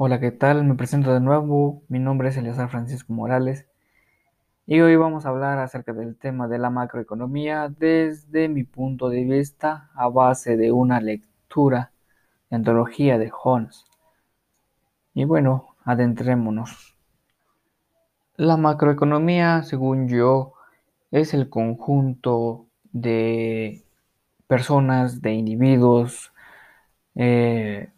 Hola, ¿qué tal? Me presento de nuevo. Mi nombre es Eleazar Francisco Morales y hoy vamos a hablar acerca del tema de la macroeconomía desde mi punto de vista a base de una lectura de antología de Holmes. Y bueno, adentrémonos. La macroeconomía, según yo, es el conjunto de personas, de individuos, eh,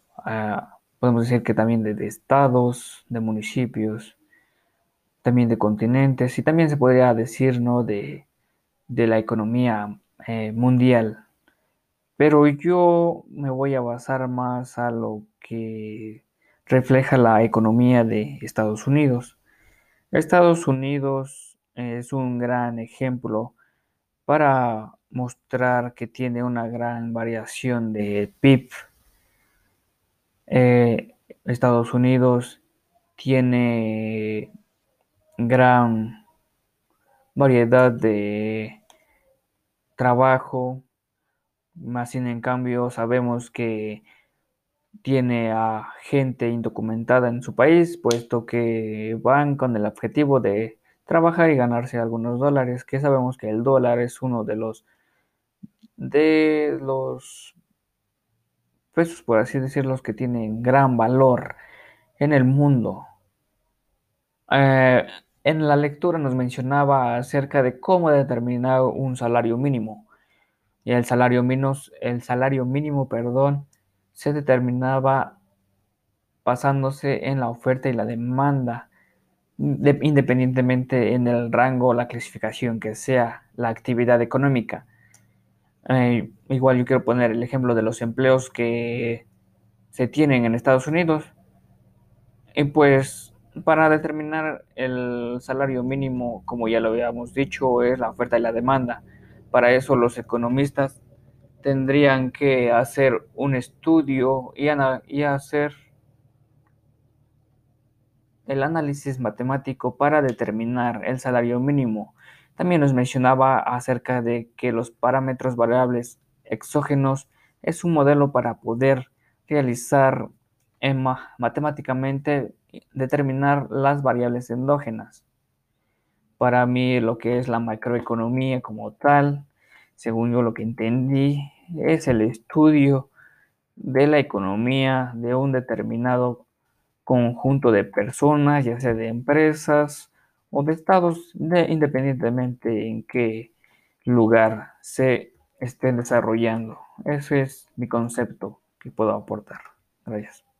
podemos decir que también de, estados, de municipios, también de continentes y también se podría decir ¿no? de, la economía eh, mundial. Pero yo me voy a basar más a lo que refleja la economía de Estados Unidos. Estados Unidos es un gran ejemplo para mostrar que tiene una gran variación de PIB eh, Estados Unidos tiene gran variedad de trabajo, más sin en cambio sabemos que tiene a gente indocumentada en su país, puesto que van con el objetivo de trabajar y ganarse algunos dólares, que sabemos que el dólar es uno de los de los pesos, por así decirlo, que tienen gran valor en el mundo. Eh, en la lectura nos mencionaba acerca de cómo determinar un salario mínimo. Y el salario mínimo, el salario mínimo, perdón, se determinaba basándose en la oferta y la demanda, independientemente en el rango o la clasificación que sea la actividad económica. Eh, igual yo quiero poner el ejemplo de los empleos que se tienen en Estados Unidos. Y pues para determinar el salario mínimo, como ya lo habíamos dicho, es la oferta y la demanda. Para eso los economistas tendrían que hacer un estudio y, y hacer el análisis matemático para determinar el salario mínimo. También nos mencionaba acerca de que los parámetros variables exógenos es un modelo para poder realizar matemáticamente determinar las variables endógenas. Para mí lo que es la macroeconomía como tal, según yo lo que entendí, es el estudio de la economía de un determinado conjunto de personas, ya sea de empresas o de estados, independientemente en qué lugar se estén desarrollando. Ese es mi concepto que puedo aportar. Gracias.